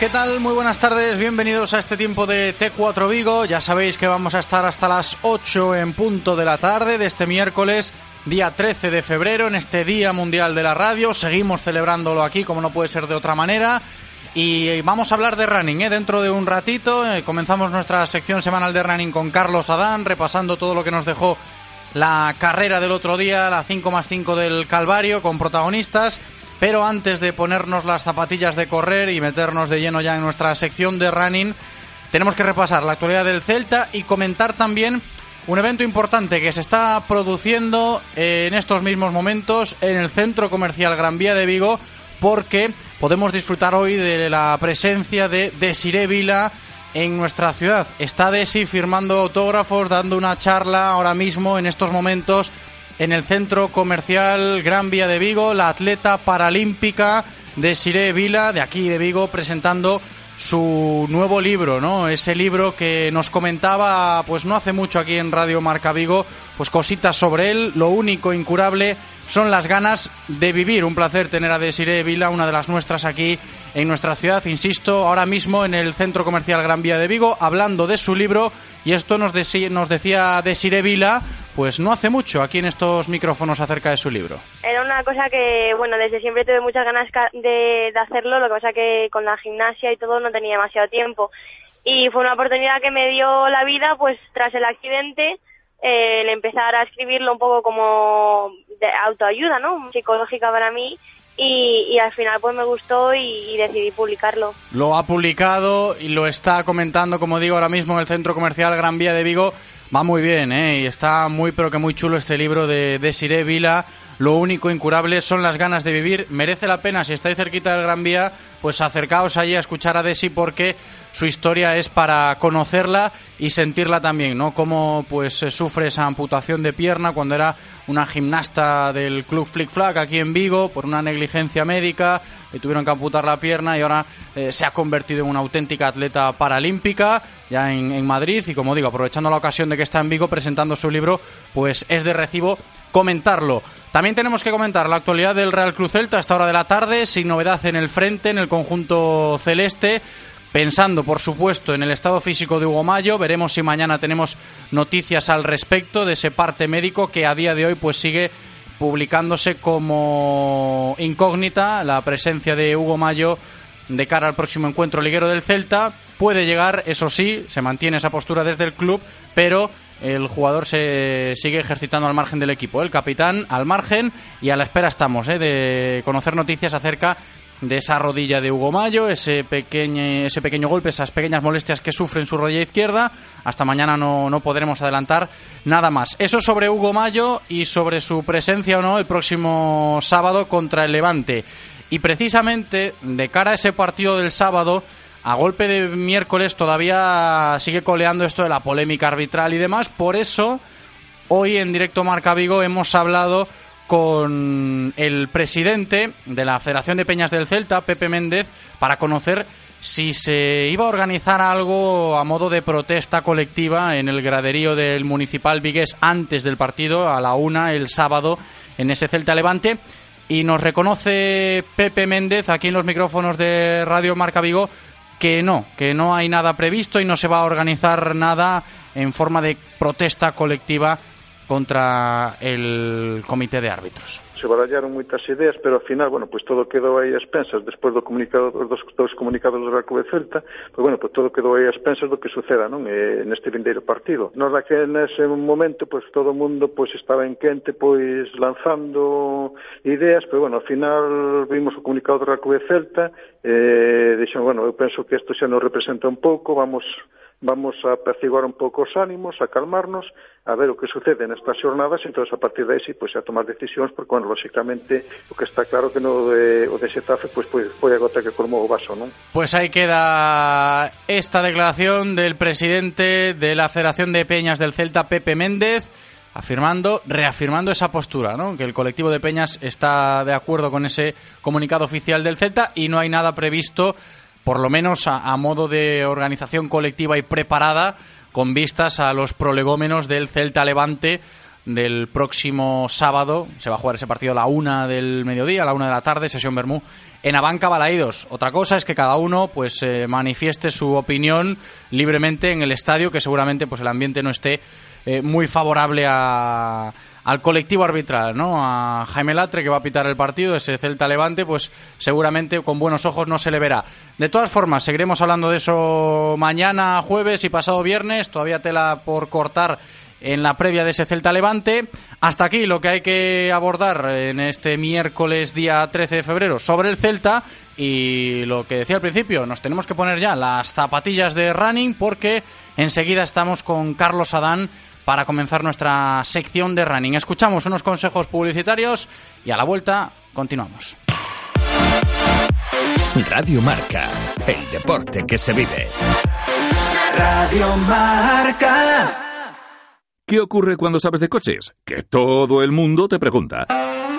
¿Qué tal? Muy buenas tardes, bienvenidos a este tiempo de T4 Vigo. Ya sabéis que vamos a estar hasta las 8 en punto de la tarde de este miércoles, día 13 de febrero, en este Día Mundial de la Radio. Seguimos celebrándolo aquí, como no puede ser de otra manera. Y vamos a hablar de running, ¿eh? dentro de un ratito. eh, comenzamos nuestra sección semanal de running con Carlos Adán, repasando todo lo que nos dejó la carrera del otro día, la 5 más 5 del Calvario, con protagonistas. Pero antes de ponernos las zapatillas de correr y meternos de lleno ya en nuestra sección de running, tenemos que repasar la actualidad del Celta y comentar también un evento importante que se está produciendo en estos mismos momentos en el Centro Comercial Gran Vía de Vigo, porque podemos disfrutar hoy de la presencia de Desiree Vila en nuestra ciudad. Está Desi firmando autógrafos, dando una charla ahora mismo en estos momentos en el centro comercial Gran Vía de Vigo, la atleta paralímpica Desiree Vila, de aquí de Vigo, presentando su nuevo libro, ¿no? Ese libro que nos comentaba, pues no hace mucho aquí en Radio Marca Vigo, pues cositas sobre él. Lo único incurable son las ganas de vivir. Un placer tener a Desiree Vila, una de las nuestras aquí en nuestra ciudad, insisto, ahora mismo en el Centro Comercial Gran Vía de Vigo, hablando de su libro. Y esto nos, nos decía Desiree Vila, pues no hace mucho aquí en estos micrófonos acerca de su libro. Era una cosa que, bueno, desde siempre tuve muchas ganas de hacerlo, lo que pasa que con la gimnasia y todo no tenía demasiado tiempo. Y fue una oportunidad que me dio la vida, pues tras el accidente, eh, el empezar a escribirlo un poco como de autoayuda, ¿no? Psicológica para mí. Y, y al final pues me gustó y, y decidí publicarlo. Lo ha publicado y lo está comentando, como digo, ahora mismo en el Centro Comercial Gran Vía de Vigo. Va muy bien, ¿eh? Y está muy, pero que muy chulo este libro de Desiree Vila. Lo único incurable son las ganas de vivir. Merece la pena, si estáis cerquita del Gran Vía, pues acercaos allí a escuchar a Desi porque su historia es para conocerla y sentirla también, ¿no? Cómo pues sufre esa amputación de pierna cuando era una gimnasta del club Flick Flag aquí en Vigo por una negligencia médica, le tuvieron que amputar la pierna y ahora eh, se ha convertido en una auténtica atleta paralímpica ya en, en Madrid y como digo, aprovechando la ocasión de que está en Vigo presentando su libro, pues es de recibo comentarlo. También tenemos que comentar la actualidad del Real Cruz Celta a esta hora de la tarde, sin novedad en el frente, en el conjunto celeste. Pensando, por supuesto, en el estado físico de Hugo Mayo, veremos si mañana tenemos noticias al respecto de ese parte médico que a día de hoy pues sigue publicándose como incógnita la presencia de Hugo Mayo de cara al próximo encuentro liguero del Celta. Puede llegar, eso sí, se mantiene esa postura desde el club, pero el jugador se sigue ejercitando al margen del equipo. El capitán al margen y a la espera estamos ¿eh? de conocer noticias acerca de esa rodilla de Hugo Mayo, ese pequeño, ese pequeño golpe, esas pequeñas molestias que sufre en su rodilla izquierda. Hasta mañana no, no podremos adelantar nada más. Eso sobre Hugo Mayo y sobre su presencia o no el próximo sábado contra el Levante. Y precisamente de cara a ese partido del sábado, a golpe de miércoles todavía sigue coleando esto de la polémica arbitral y demás. Por eso, hoy en directo Marca Vigo hemos hablado con el presidente de la Federación de Peñas del Celta, Pepe Méndez, para conocer si se iba a organizar algo a modo de protesta colectiva en el graderío del Municipal Vigués antes del partido, a la una, el sábado, en ese Celta Levante. Y nos reconoce Pepe Méndez aquí en los micrófonos de Radio Marca Vigo que no, que no hay nada previsto y no se va a organizar nada en forma de protesta colectiva contra el Comité de Árbitros? Se barallaron moitas ideas, pero ao final, bueno, pois pues todo quedou aí a expensas despois do comunicado dos dos comunicados do Real Celta, pois bueno, pois pues todo quedou aí a expensas do que suceda, non? Eh, neste vindeiro partido. Nos que nese momento, pois pues, todo o mundo pois estaba en quente, pois lanzando ideas, pero bueno, ao final vimos o comunicado do Real Celta, eh, dixen, bueno, eu penso que isto xa nos representa un pouco, vamos vamos a apaciguar un pouco os ánimos, a calmarnos, a ver o que sucede nestas xornadas, entón a partir de aí sí, pois, a tomar decisións, porque, bueno, lógicamente, o que está claro que no de, o de Xetafe, pois, foi, foi a gota que colmou o vaso, non? Pues aí queda esta declaración del presidente de la Federación de Peñas del Celta, Pepe Méndez, afirmando, reafirmando esa postura, ¿no? que el colectivo de Peñas está de acuerdo con ese comunicado oficial del Celta y no hay nada previsto por lo menos a, modo de organización colectiva y preparada con vistas a los prolegómenos del Celta Levante del próximo sábado. Se va a jugar ese partido a la una del mediodía, a la una de la tarde, sesión Bermú, en Abanca Balaídos. Otra cosa es que cada uno pues eh, manifieste su opinión libremente en el estadio, que seguramente pues el ambiente no esté eh, muy favorable a, al colectivo arbitral, ¿no? A Jaime Latre, que va a pitar el partido, ese Celta Levante, pues seguramente con buenos ojos no se le verá. De todas formas, seguiremos hablando de eso mañana, jueves y pasado viernes. Todavía tela por cortar en la previa de ese Celta Levante. Hasta aquí lo que hay que abordar en este miércoles día 13 de febrero sobre el Celta y lo que decía al principio, nos tenemos que poner ya las zapatillas de running porque enseguida estamos con Carlos Adán para comenzar nuestra sección de running. Escuchamos unos consejos publicitarios y a la vuelta continuamos. Radio Marca, el deporte que se vive. Radio Marca. ¿Qué ocurre cuando sabes de coches? Que todo el mundo te pregunta.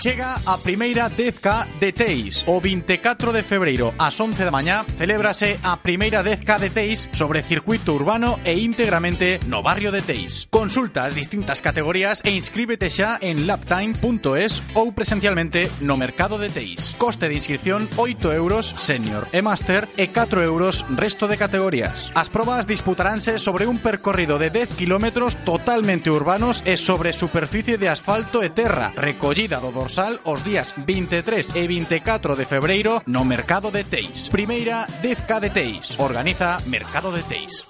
Chega a primeira 10K de Teis. O 24 de febreiro ás 11 da mañá celébrase a primeira 10K de Teis sobre circuito urbano e íntegramente no barrio de Teis. Consulta as distintas categorías e inscríbete xa en laptime.es ou presencialmente no mercado de Teis. Coste de inscripción 8 euros senior e master e 4 euros resto de categorías. As probas disputaránse sobre un percorrido de 10 km totalmente urbanos e sobre superficie de asfalto e terra, recollida do dorsal Rosal os días 23 e 24 de febreiro no Mercado de Teis. Primeira 10K de Teis. Organiza Mercado de Teis.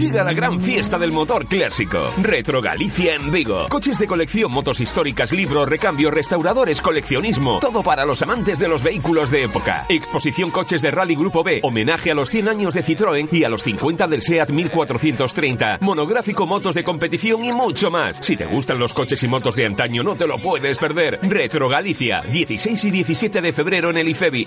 Llega la gran fiesta del motor clásico. Retro Galicia en Vigo. Coches de colección, motos históricas, libros, recambio, restauradores, coleccionismo. Todo para los amantes de los vehículos de época. Exposición Coches de Rally Grupo B. Homenaje a los 100 años de Citroën y a los 50 del SEAT 1430. Monográfico motos de competición y mucho más. Si te gustan los coches y motos de antaño, no te lo puedes perder. Retro Galicia. 16 y 17 de febrero en el IFEBI.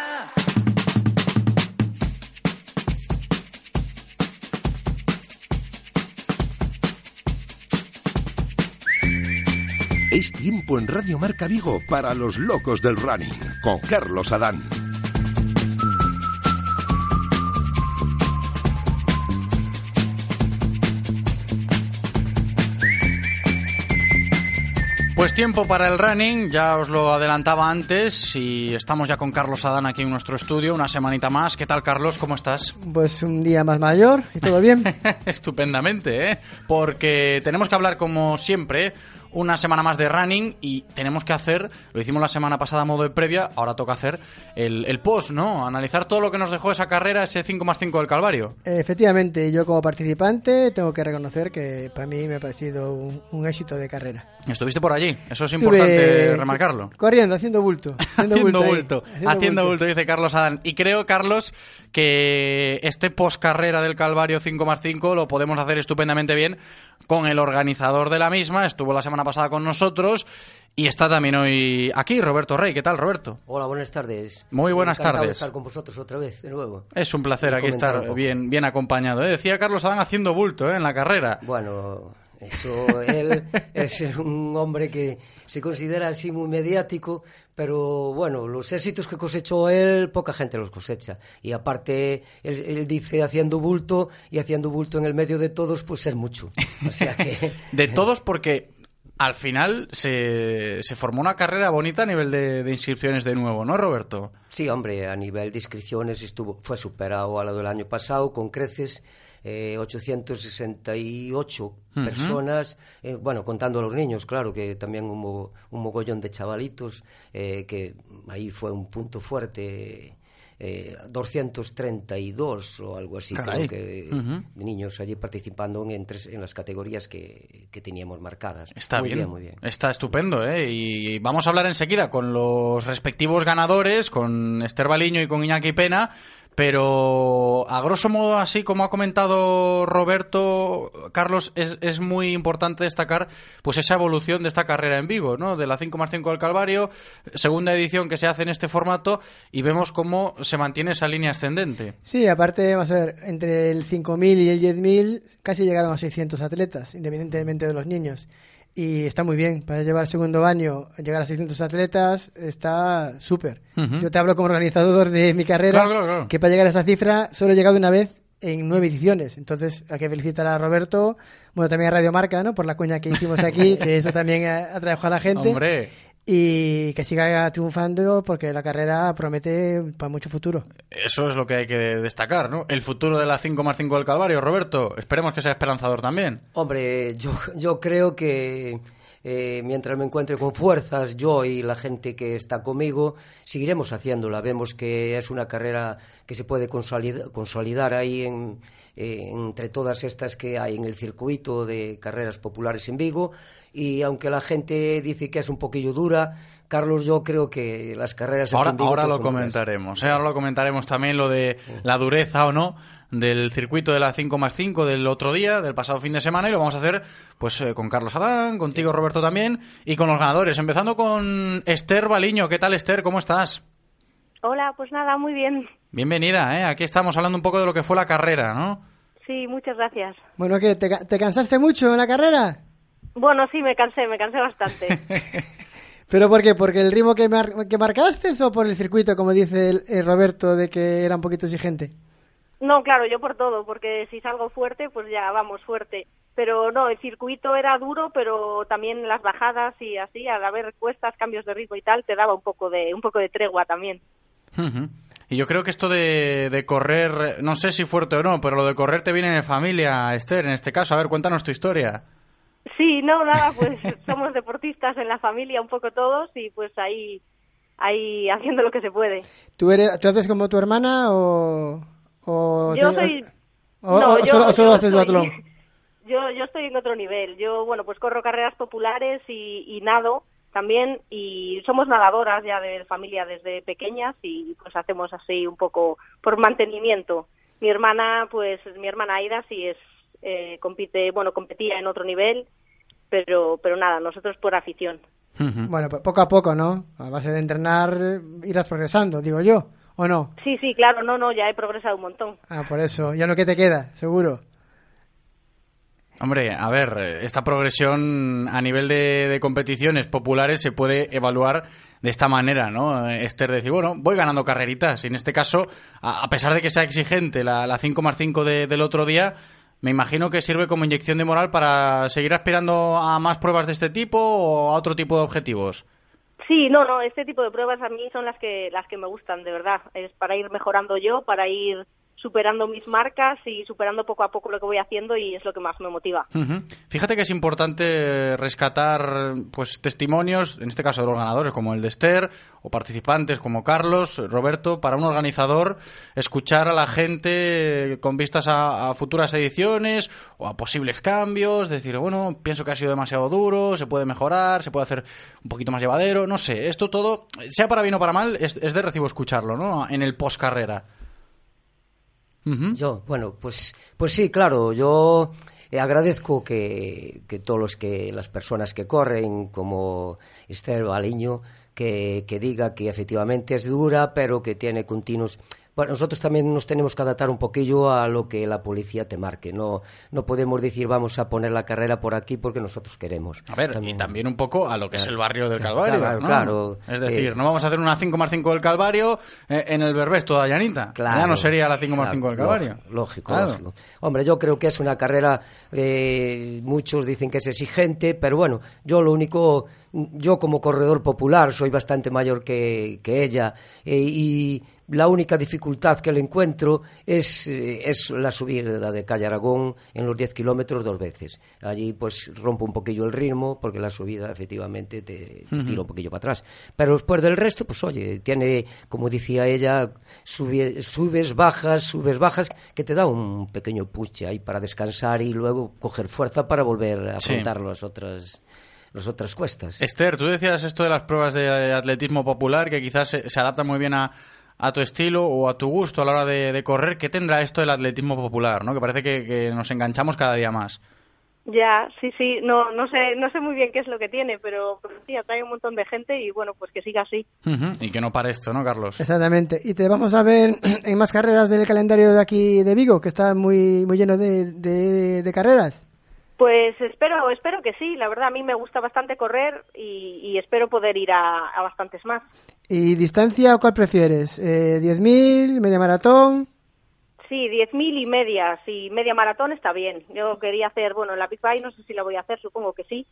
Es tiempo en Radio Marca Vigo para los locos del running con Carlos Adán. Pues tiempo para el running, ya os lo adelantaba antes y estamos ya con Carlos Adán aquí en nuestro estudio, una semanita más. ¿Qué tal Carlos? ¿Cómo estás? Pues un día más mayor y todo bien. Estupendamente, ¿eh? Porque tenemos que hablar como siempre una semana más de running y tenemos que hacer, lo hicimos la semana pasada a modo de previa, ahora toca hacer el, el post, ¿no? Analizar todo lo que nos dejó esa carrera, ese 5 más 5 del Calvario. Efectivamente, yo como participante tengo que reconocer que para mí me ha parecido un, un éxito de carrera. Estuviste por allí, eso es Estuve importante remarcarlo. Corriendo, haciendo bulto. Haciendo, bulto, haciendo bulto, dice Carlos Adán. Y creo, Carlos, que este post carrera del Calvario 5 más 5 lo podemos hacer estupendamente bien con el organizador de la misma. Estuvo la semana pasada con nosotros y está también hoy aquí, Roberto Rey. ¿Qué tal, Roberto? Hola, buenas tardes. Muy buenas tardes. de estar con vosotros otra vez, de nuevo. Es un placer aquí estar bien, bien acompañado. ¿eh? Decía Carlos Adán haciendo bulto ¿eh? en la carrera. Bueno, eso, él es un hombre que se considera así muy mediático, pero bueno, los éxitos que cosechó él, poca gente los cosecha. Y aparte, él, él dice haciendo bulto, y haciendo bulto en el medio de todos, pues es mucho. O sea que... De todos porque al final se, se formó una carrera bonita a nivel de, de inscripciones de nuevo, ¿no, Roberto? Sí, hombre, a nivel de inscripciones estuvo, fue superado a lo del año pasado con creces. Eh, 868 Ujú. personas, eh, bueno, contando a los niños, claro, que también hubo un mogollón de chavalitos, eh, que ahí fue un punto fuerte. Eh, 232 o algo así, Caray. creo que Ujú. de niños allí participando en, tres- en las categorías que, que teníamos marcadas. Está muy bien. muy bien. Está estupendo, ¿eh? Y vamos a hablar enseguida con los respectivos ganadores, con Esther Baliño y con Iñaki Pena. Pero a grosso modo, así como ha comentado Roberto, Carlos, es, es muy importante destacar pues esa evolución de esta carrera en Vigo, ¿no? De la 5 más 5 del Calvario, segunda edición que se hace en este formato, y vemos cómo se mantiene esa línea ascendente. Sí, aparte, vamos a ver, entre el 5.000 y el 10.000 casi llegaron a 600 atletas, independientemente de los niños. Y está muy bien, para llevar segundo año, llegar a 600 atletas, está súper. Yo te hablo como organizador de mi carrera, Claro, claro, claro. que para llegar a esa cifra solo he llegado una vez en nueve ediciones. Entonces, hay que felicitar a Roberto, bueno, también a Radio Marca, ¿no? Por la cuña que hicimos aquí, que eso también a- atrae a la gente. Hombre. Y que siga triunfando porque la carrera promete para mucho futuro. Eso es lo que hay que destacar, ¿no? El futuro de la 5 más 5 del Calvario, Roberto. Esperemos que sea esperanzador también. Hombre, yo, yo creo que eh, mientras me encuentre con fuerzas, yo y la gente que está conmigo, seguiremos haciéndola. Vemos que es una carrera que se puede consolida- consolidar ahí en, eh, entre todas estas que hay en el circuito de carreras populares en Vigo. Y aunque la gente dice que es un poquillo dura, Carlos, yo creo que las carreras Ahora, en Vigo ahora lo comentaremos, ¿eh? Ahora lo comentaremos también lo de la dureza o no del circuito de la 5 más 5 del otro día, del pasado fin de semana, y lo vamos a hacer pues eh, con Carlos Adán, contigo Roberto también, y con los ganadores, empezando con Esther Baliño. ¿Qué tal Esther? ¿Cómo estás? Hola, pues nada, muy bien. Bienvenida, ¿eh? Aquí estamos hablando un poco de lo que fue la carrera, ¿no? Sí, muchas gracias. Bueno, ¿qué? ¿Te, ca- te cansaste mucho en la carrera? Bueno, sí, me cansé, me cansé bastante. ¿Pero por qué? ¿Porque el ritmo que, mar- que marcaste o por el circuito, como dice el, el Roberto, de que era un poquito exigente? No, claro, yo por todo, porque si salgo fuerte, pues ya vamos fuerte. Pero no, el circuito era duro, pero también las bajadas y así, al haber cuestas, cambios de ritmo y tal, te daba un poco de, un poco de tregua también. Y yo creo que esto de, de correr, no sé si fuerte o no, pero lo de correr te viene de familia, Esther, en este caso. A ver, cuéntanos tu historia. Sí, no, nada, pues somos deportistas en la familia un poco todos y pues ahí, ahí haciendo lo que se puede. ¿Tú, eres, ¿tú haces como tu hermana o...? O Yo soy... o- no, o yo- solo, o solo yo haces estoy- duatlón? Yo, yo estoy en otro nivel. Yo, bueno, pues corro carreras populares y, y nado también y somos nadadoras ya de familia desde pequeñas y pues hacemos así un poco por mantenimiento. Mi hermana, pues mi hermana Aida sí es eh, compite, bueno, competía en otro nivel, pero pero nada, nosotros por afición. Bueno, pues poco a poco, ¿no? A base de entrenar irás progresando, digo yo, ¿o no? Sí, sí, claro, no, no, ya he progresado un montón. Ah, por eso, ya lo que te queda, seguro. Hombre, a ver, eh, esta progresión a nivel de, de competiciones populares se puede evaluar de esta manera, ¿no? Eh, Esther, decir, bueno, voy ganando carreritas. Y en este caso, a, a pesar de que sea exigente la, la 5 más 5 de- del otro día, me imagino que sirve como inyección de moral para seguir aspirando a más pruebas de este tipo o a otro tipo de objetivos. Sí, no, no, este tipo de pruebas a mí son las que las que me gustan, de verdad. Es para ir mejorando yo, para ir superando mis marcas y superando poco a poco lo que voy haciendo y es lo que más me motiva. Ujú. Fíjate que es importante rescatar pues testimonios, en este caso de los ganadores como el de Esther, o participantes como Carlos, Roberto, para un organizador escuchar a la gente con vistas a, a futuras ediciones o a posibles cambios, decir, bueno, pienso que ha sido demasiado duro, se puede mejorar, se puede hacer un poquito más llevadero, no sé, esto todo, sea para bien o para mal, es, es de recibo escucharlo, ¿no? En el post carrera. Yo, bueno, pues, pues sí, claro, yo eh, agradezco que, que todos los que, las personas que corren, como Esther Baliño, que, que diga que efectivamente es dura, pero que tiene continuos. Bueno, nosotros también nos tenemos que adaptar un poquillo a lo que la policía te marque. No, no podemos decir vamos a poner la carrera por aquí porque nosotros queremos. A ver, y también un poco a lo que es el barrio del Calvario. Claro, ¿no? claro. Es decir, Eh, no vamos a hacer una 5 más 5 del Calvario eh, en el Berbés toda llanita. Claro, ya no sería la 5 más claro, 5 del Calvario. Lógico, lógico. Hombre, yo creo que es una carrera, eh, muchos dicen que es exigente, pero bueno, yo lo único, yo como corredor popular soy bastante mayor que, que ella eh, y la única dificultad que le encuentro es, eh, es la subida de Calle Aragón en los 10 kilómetros dos veces. Allí pues rompo un poquillo el ritmo porque la subida efectivamente te, te tira un poquillo para atrás. Pero después del resto, pues oye, tiene, como decía ella, sube- subes, bajas, subes, bajas, que te da un pequeño puche ahí para descansar y luego coger fuerza para volver a Sí. afrontar las otras, las otras cuestas. Esther, tú decías esto de las pruebas de atletismo popular que quizás se, se adapta muy bien a, a tu estilo o a tu gusto a la hora de, de correr. ¿Qué tendrá esto del atletismo popular? ¿no? Que parece que, que nos enganchamos cada día más. Ya, sí, sí, no, no sé, no sé muy bien qué es lo que tiene, pero, pero sí, atrae un montón de gente y bueno, pues que siga así. Y que no pare esto, ¿no, Carlos? Exactamente. Y te vamos a ver en más carreras del calendario de aquí de Vigo, que está muy, muy lleno de, de- de carreras. Pues espero, espero que sí. La verdad, a mí me gusta bastante correr y, y espero poder ir a, a bastantes más. ¿Y distancia cuál prefieres? Eh, ¿10.000, media maratón? Sí, 10.000 y medias y media maratón está bien. Yo quería hacer, bueno, la Big Bike no sé si la voy a hacer, supongo que sí,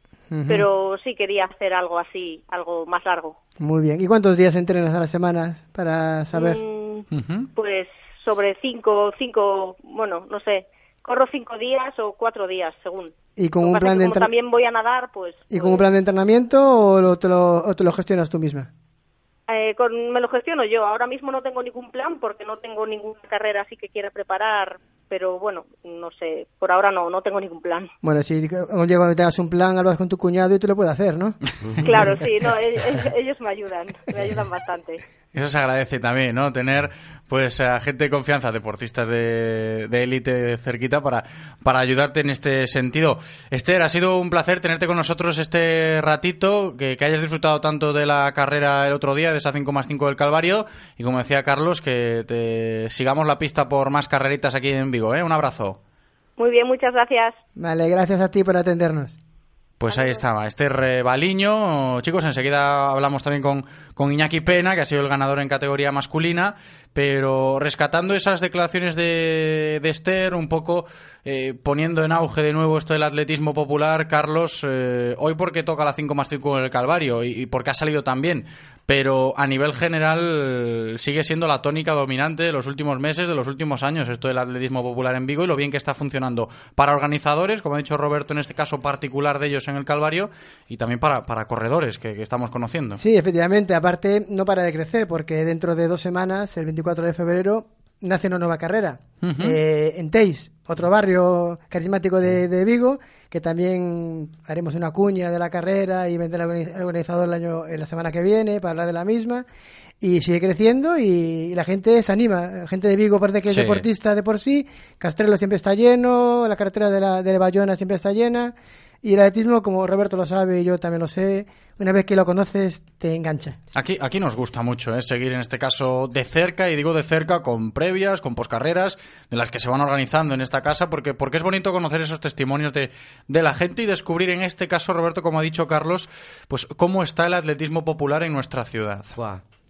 pero sí quería hacer algo así, algo más largo. Muy bien. ¿Y cuántos días entrenas a la semana para saber? Mm, Pues sobre cinco, cinco, bueno, no sé, corro cinco días o cuatro días, según. ¿Y con Lo un plan de como entren- también voy a nadar, pues ¿Y con un plan de entrenamiento o lo- te, lo, o te lo gestionas tú misma? eh, con, me lo gestiono yo. Ahora mismo no tengo ningún plan porque no tengo ninguna carrera así que quiera preparar, pero bueno, no sé, por ahora no, no tengo ningún plan. Bueno, si un día cuando tengas un plan, hablas con tu cuñado y te lo puede hacer, ¿no? Claro, sí, no, e- e- ellos me ayudan, me ayudan bastante. Eso se agradece también, ¿no? Tener pues a gente de confianza, deportistas de de élite cerquita para, para ayudarte en este sentido. Esther, ha sido un placer tenerte con nosotros este ratito, que, que hayas disfrutado tanto de la carrera el otro día, de esa 5 más 5 del Calvario, y como decía Carlos, que te sigamos la pista por más carreritas aquí en Vigo, ¿eh? Un abrazo. Muy bien, muchas gracias. Vale, gracias a ti por atendernos. Pues ahí estaba, Esther Baliño. Chicos, enseguida hablamos también con, con Iñaki Pena, que ha sido el ganador en categoría masculina, pero rescatando esas declaraciones de, de Esther, un poco eh, poniendo en auge de nuevo esto del atletismo popular, Carlos, eh, hoy porque toca la 5 más 5 en el Calvario y, y porque ha salido tan bien, pero a nivel general sigue siendo la tónica dominante de los últimos meses, de los últimos años, esto del atletismo popular en Vigo y lo bien que está funcionando para organizadores, como ha dicho Roberto en este caso particular de ellos en el Calvario, y también para, para corredores que, que estamos conociendo. Sí, efectivamente. Aparte, no para de crecer, porque dentro de dos semanas, el 24 de febrero, nace una nueva carrera. Eh, en Teis, otro barrio carismático de, de Vigo, que también haremos una cuña de la carrera y vendrá el organiz- el organizador el año, la semana que viene para hablar de la misma. Y sigue creciendo y, y la gente se anima. La gente de Vigo parece que es deportista de por sí. Castrelo siempre está lleno, la carretera de, la, de Bayona siempre está llena. Y el atletismo, como Roberto lo sabe y yo también lo sé, una vez que lo conoces, te engancha. Aquí, aquí nos gusta mucho ¿eh? seguir en este caso de cerca, y digo de cerca con previas, con poscarreras, de las que se van organizando en esta casa, porque, porque es bonito conocer esos testimonios de, de la gente y descubrir en este caso, Roberto, como ha dicho Carlos, pues cómo está el atletismo popular en nuestra ciudad.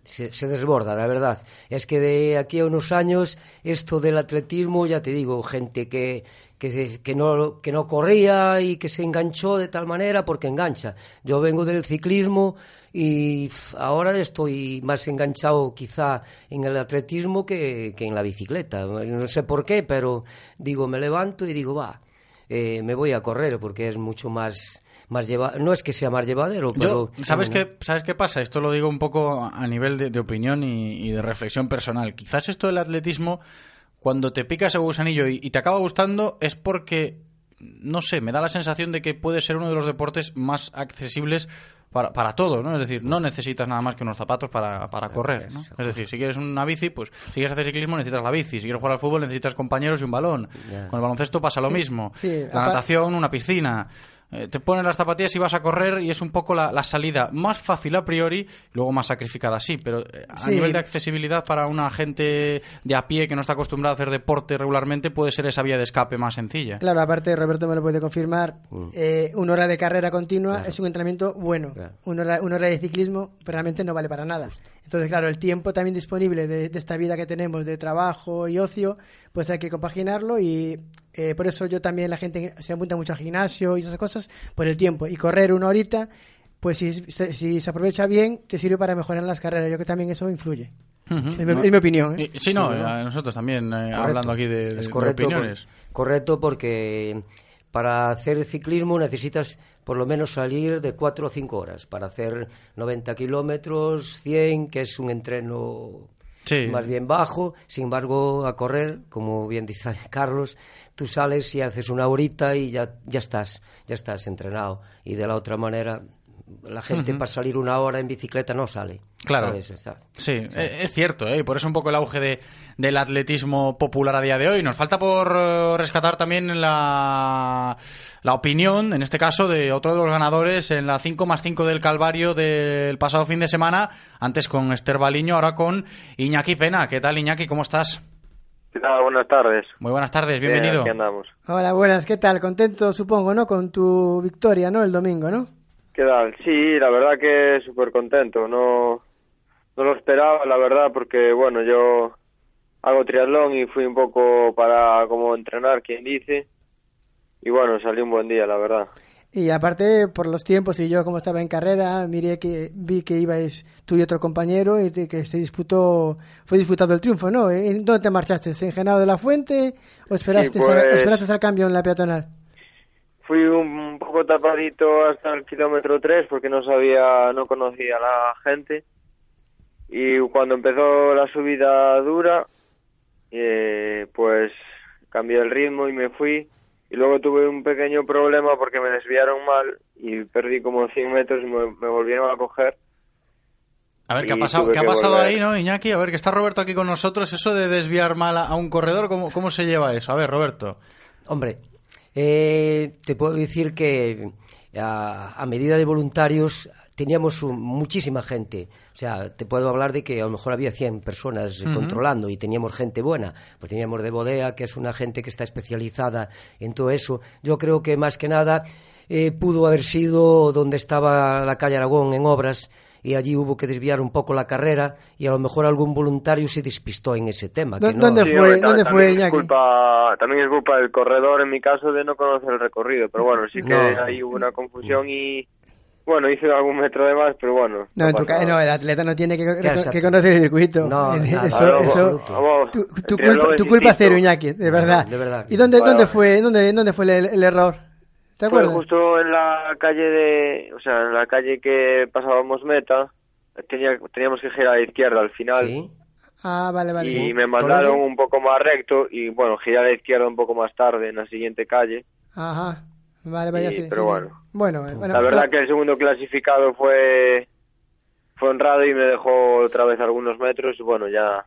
se, se desborda, la verdad. Es que de aquí a unos años esto del atletismo, ya te digo, gente que, que, que, no, que no corría y que se enganchó de tal manera porque engancha. Yo vengo del ciclismo y ahora estoy más enganchado quizá en el atletismo que, que en la bicicleta. No sé por qué, pero digo, me levanto y digo, va, eh, me voy a correr porque es mucho más... Más lleva... No es que sea más llevadero, pero... Yo, ¿sabes, qué, ¿Sabes qué pasa? Esto lo digo un poco a nivel de, de opinión y, y de reflexión personal. Quizás esto del atletismo, cuando te pica ese gusanillo y, y te acaba gustando, es porque, no sé, me da la sensación de que puede ser uno de los deportes más accesibles para, para todo, ¿no? Es decir, no necesitas nada más que unos zapatos para, para correr, ¿no? Es decir, si quieres una bici, pues si quieres hacer ciclismo necesitas la bici, si quieres jugar al fútbol necesitas compañeros y un balón. Con el baloncesto pasa lo mismo. Sí, la natación, una piscina. Eh, te pones las zapatillas y vas a correr y es un poco la, la salida más fácil a priori, luego más sacrificada, sí, pero eh, a Sí. nivel de accesibilidad para una gente de a pie que no está acostumbrada a hacer deporte regularmente, puede ser esa vía de escape más sencilla. Claro, aparte Roberto me lo puede confirmar, eh, una hora de carrera continua es un entrenamiento bueno. Una, hora, una hora de ciclismo realmente no vale para nada. Entonces, claro, el tiempo también disponible de, de esta vida que tenemos de trabajo y ocio, pues hay que compaginarlo y eh, por eso yo también la gente se apunta mucho al gimnasio y esas cosas por el tiempo. Y correr una horita, pues si, se- si se aprovecha bien, te sirve para mejorar las carreras. Yo creo que también eso influye. Es, mi, es mi opinión. ¿eh? Y- sí, no, Sí, ¿no? a nosotros también, eh, hablando aquí de, de- Es de correcto, opiniones. por- correcto porque para hacer ciclismo necesitas por lo menos salir de 4 o 5 horas para hacer 90 kilómetros, 100, que es un entreno Sí. más bien bajo. Sin embargo, a correr, como bien dice Carlos, tú sales y haces una horita y ya, ya estás, ya estás entrenado. Y de la otra manera, la gente para salir una hora en bicicleta no sale. Claro. Sí, eh, es cierto, ¿eh? y por eso un poco el auge de, del atletismo popular a día de hoy. Nos falta por eh, rescatar también la, la opinión, en este caso, de otro de los ganadores en la 5 más 5 del Calvario del pasado fin de semana, antes con Esther Baliño, ahora con Iñaki Pena. ¿Qué tal, Iñaki? ¿Cómo estás? ¿Qué tal? Buenas tardes. Muy buenas tardes, Bien, bienvenido. aquí andamos. Hola, buenas, ¿qué tal? Contento, supongo, ¿no? Con tu victoria, ¿no? El domingo, ¿no? ¿Qué tal? Sí, la verdad que súper contento. No, no lo esperaba, la verdad, porque, bueno, yo hago triatlón y fui un poco para como entrenar, quien dice. Y bueno, salió un buen día, la verdad. Y aparte, por los tiempos y yo como estaba en carrera, miré que vi que ibais tú y otro compañero y que se disputó, fue disputado el triunfo, ¿no? ¿En dónde te marchaste? ¿En Genado de la Fuente o esperaste, Sí, pues- esperaste al cambio en la peatonal? Fui un poco tapadito hasta el kilómetro 3 porque no sabía, no conocía a la gente. Y cuando empezó la subida dura, eh, pues cambié el ritmo y me fui. Y luego tuve un pequeño problema porque me desviaron mal y perdí como 100 metros y me, me volvieron a coger. A ver, ¿qué ha pasado, ¿qué ha pasado volver. ahí, no, Iñaki? A ver, que está Roberto aquí con nosotros. Eso de desviar mal a, a un corredor, ¿cómo, ¿cómo se lleva eso? A ver, Roberto. Hombre, eh, te puedo decir que a, a medida de voluntarios teníamos un- muchísima gente. O sea, te puedo hablar de que a lo mejor había 100 personas controlando y teníamos gente buena. Pues teníamos de bodea, que es una gente que está especializada en todo eso. Yo creo que más que nada eh, pudo haber sido donde estaba la calle Aragón en obras y allí hubo que desviar un poco la carrera y a lo mejor algún voluntario se despistó en ese tema. que ¿Dó- no- dónde Sí, fue, hombre, dónde también fue es culpa, también es culpa del corredor, en mi caso, de no conocer el recorrido. Pero bueno, sí que No. ahí hubo una confusión y, bueno, hice algún metro de más, pero bueno. No, en tu pasa ca- nada. no, el atleta no tiene que, Claro, que conocer el circuito. No, nada, eso, Claro, eso, vamos, tu, tu culpa, tu culpa cero, Iñaki, de verdad. de verdad. ¿Y dónde, Vale, dónde fue, dónde, dónde fue el, el error? ¿Te acuerdas? justo en la calle de, o sea, en la calle que pasábamos meta, tenía, teníamos que girar a la izquierda al final Ah, vale, vale. y me mandaron un poco más recto y bueno, giré a la izquierda un poco más tarde en la siguiente calle. Ajá. Vale, vaya, Y- sí. pero sí. bueno. Bueno, bueno, la verdad que el segundo clasificado fue fue honrado y me dejó otra vez algunos metros y bueno, ya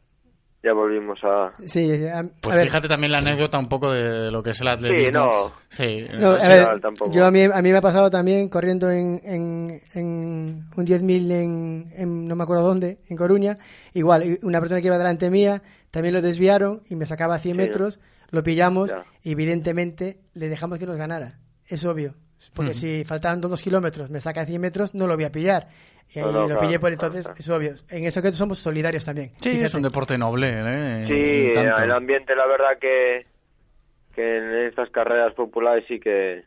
ya volvimos a Sí, a, a Pues ver, fíjate también la anécdota un poco de lo que es el atletismo. Sí, no. Sí, no, a ver, yo a mí, a mí me ha pasado también corriendo en, en, en un 10.000 en, en no me acuerdo dónde, en Coruña. Igual, una persona que iba delante mía también lo desviaron y me sacaba 100 Sí. metros, lo pillamos Ya. y evidentemente le dejamos que nos ganara. Es obvio. Porque si faltaban dos kilómetros, me saca 100 metros, no lo voy a pillar. Y ahí No, no, lo claro, pillé por claro, entonces, es obvio. En eso que somos solidarios también. Sí, es Fíjate. un deporte noble, ¿eh? Sí, tanto. el ambiente la verdad que que en estas carreras populares sí que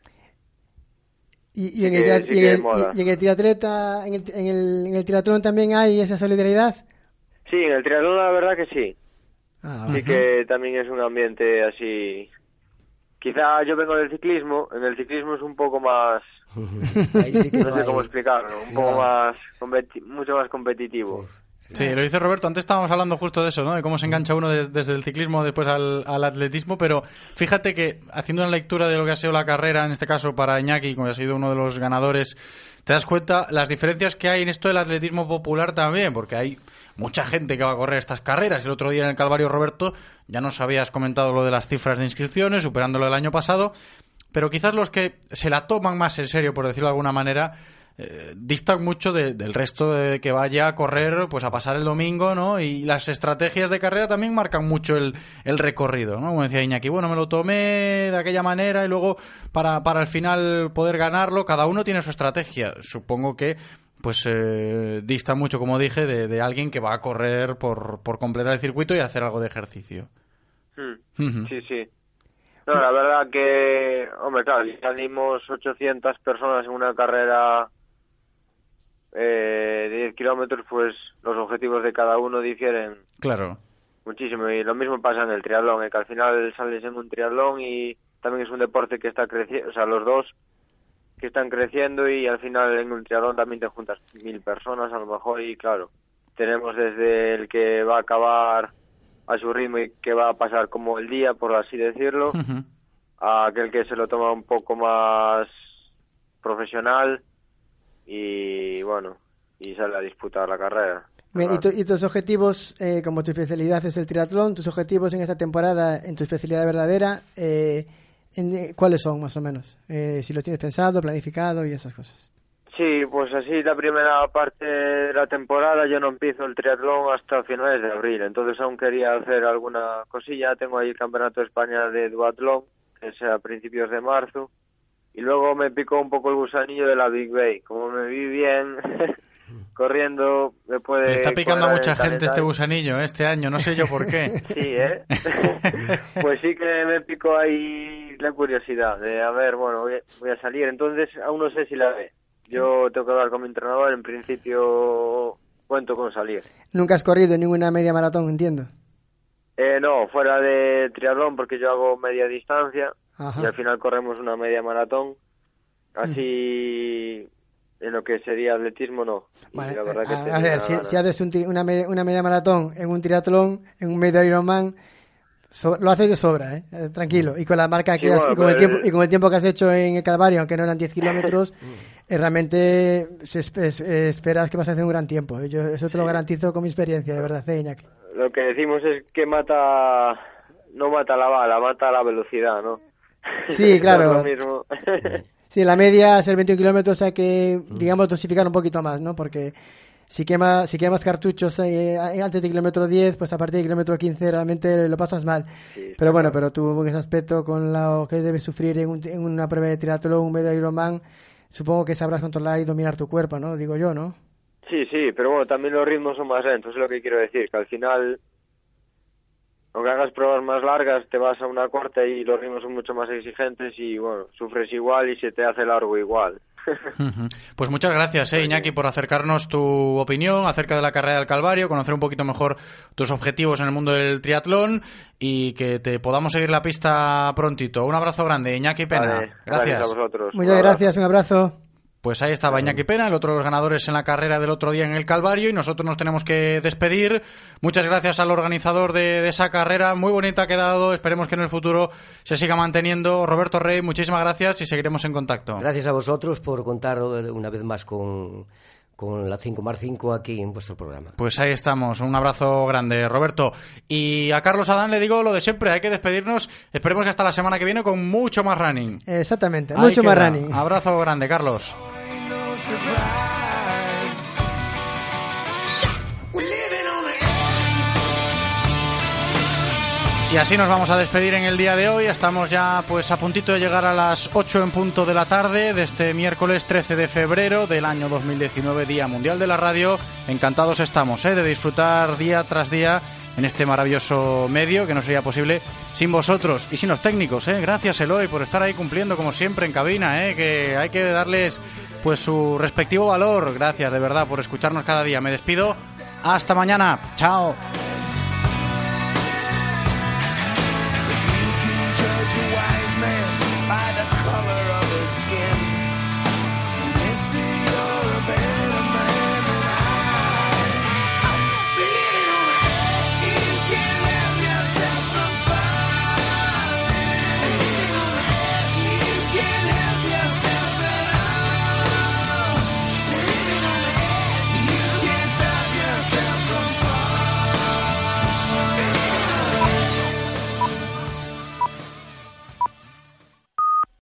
Y, y en Sí el, sí y en que el- y en el triatleta, en el, en, el, en el triatlón también hay esa solidaridad. Sí, en el triatlón la verdad que sí. Ah, Sí que también es un ambiente así... Quizá yo vengo del ciclismo, en el ciclismo es un poco más... Ahí sí que no no sé cómo explicarlo, un poco No. más... mucho más competitivo. Sí, lo dice Roberto. Antes estábamos hablando justo de eso, ¿no? De cómo se engancha uno de- desde el ciclismo después al, al atletismo, pero fíjate que haciendo una lectura de lo que ha sido la carrera, en este caso para Iñaki, como ha sido uno de los ganadores, te das cuenta las diferencias que hay en esto del atletismo popular también, porque hay mucha gente que va a correr estas carreras. El otro día en el Calvario, Roberto, ya nos habías comentado lo de las cifras de inscripciones, superando lo del año pasado, pero quizás los que se la toman más en serio, por decirlo de alguna manera, eh, distan mucho de- del resto de que vaya a correr, pues a pasar el domingo, ¿no? Y las estrategias de carrera también marcan mucho el, el recorrido, ¿no? Como decía Iñaki, bueno, me lo tomé de aquella manera y luego para, para al final poder ganarlo, cada uno tiene su estrategia. Supongo que pues eh, dista mucho, como dije, de, de alguien que va a correr por, por completar el circuito y hacer algo de ejercicio. Hmm. Sí, sí. No, la verdad que, hombre, claro, si salimos 800 personas en una carrera eh, de 10 kilómetros, pues los objetivos de cada uno difieren Claro. muchísimo. Y lo mismo pasa en el triatlón, eh, que al final sales en un triatlón y también es un deporte que está creciendo, o sea, los dos que están creciendo y al final en un triatlón también te juntas mil personas a lo mejor y claro, tenemos desde el que va a acabar a su ritmo y que va a pasar como el día, por así decirlo, a aquel que se lo toma un poco más profesional y bueno, y sale a disputar la carrera. Mira, ¿Y, tu- y tus objetivos, eh, como tu especialidad es el triatlón, tus objetivos en esta temporada, en tu especialidad verdadera, eh, en- eh, ¿cuáles son más o menos? Eh, si los tienes pensado, planificado y esas cosas. Sí, pues así la primera parte de la temporada yo no empiezo el triatlón hasta finales de abril, entonces aún quería hacer alguna cosilla, tengo ahí el Campeonato de España de duatlón, que es a principios de marzo, y luego me picó un poco el gusanillo de la Big Bay, como me vi bien corriendo, me puede... Le está picando a mucha gente este gusanillo ¿eh? este año, no sé yo por qué. Sí, ¿eh? pues sí que me picó ahí la curiosidad de, a ver, bueno, voy a, voy a salir. Entonces, aún no sé si la ve. Yo tengo que hablar con mi entrenador. En principio, cuento con salir. Nunca has corrido ninguna media maratón, entiendo. Eh, no, fuera de triatlón, porque yo hago media distancia Ajá. y al final corremos una media maratón. Así, en lo que sería atletismo, no. Vale, la verdad que a, ver, si, haces un una, media, una media maratón en un triatlón, en un medio Ironman, so- lo haces de sobra, ¿eh? Eh, tranquilo. Y con la marca que Sí, has- bueno, y, con el tiempo, y con el tiempo que has hecho en el Calvario, aunque no eran 10 kilómetros, eh, realmente se espe- es- eh, esperas que vas a hacer un gran tiempo. Yo eso te lo garantizo con mi experiencia, de verdad, ¿eh, Iñaki? Lo que decimos es que mata, no mata la bala, mata la velocidad, ¿no? Sí, claro. Mismo. Sí, la media es el 21 kilómetros, hay que, digamos, dosificar un poquito más, ¿no? Porque si, quema, si quemas cartuchos eh, antes de kilómetro 10, pues a partir de kilómetro 15 realmente lo pasas mal. pero bueno, pero tú en ese aspecto, con lo que debes sufrir en, un- en una prueba de triatlón, un medio Ironman, supongo que sabrás controlar y dominar tu cuerpo, ¿no? Digo yo, ¿no? Sí, sí, pero bueno, también los ritmos son más lentos, es lo que quiero decir, que al final, aunque hagas pruebas más largas, te vas a una corta y los ritmos son mucho más exigentes y bueno, sufres igual y se te hace largo igual. Pues muchas gracias, eh, Iñaki, por acercarnos tu opinión acerca de la carrera del Calvario, conocer un poquito mejor tus objetivos en el mundo del triatlón y que te podamos seguir la pista prontito. Un abrazo grande, Iñaki Pena. Vale, gracias a vosotros. Muchas gracias, un abrazo. Pues ahí estaba Iñaki Pena, el otro de los ganadores en la carrera del otro día en el Calvario y nosotros nos tenemos que despedir. Muchas gracias al organizador de, de esa carrera, muy bonita ha quedado, esperemos que en el futuro se siga manteniendo. Roberto Rey, muchísimas gracias y seguiremos en contacto. Gracias a vosotros por contar una vez más con, con la 5 más 5 aquí en vuestro programa. Pues ahí estamos, un abrazo grande, Roberto. Y a Carlos Adán le digo lo de siempre, hay que despedirnos. Esperemos que hasta la semana que viene con mucho más running. Exactamente, Ahí mucho más running. Abrazo grande, Carlos. Y así nos vamos a despedir en el día de hoy. Estamos ya pues a puntito de llegar a las 8 en punto de la tarde de este miércoles 13 de febrero del año 2019, Día Mundial de la Radio. Encantados estamos ¿eh? de disfrutar día tras día en este maravilloso medio que no sería posible sin vosotros y sin los técnicos. ¿eh? Gracias Eloy por estar ahí cumpliendo como siempre en cabina, ¿eh? que hay que darles pues su respectivo valor. Gracias de verdad por escucharnos cada día. Me despido. Hasta mañana. Chao.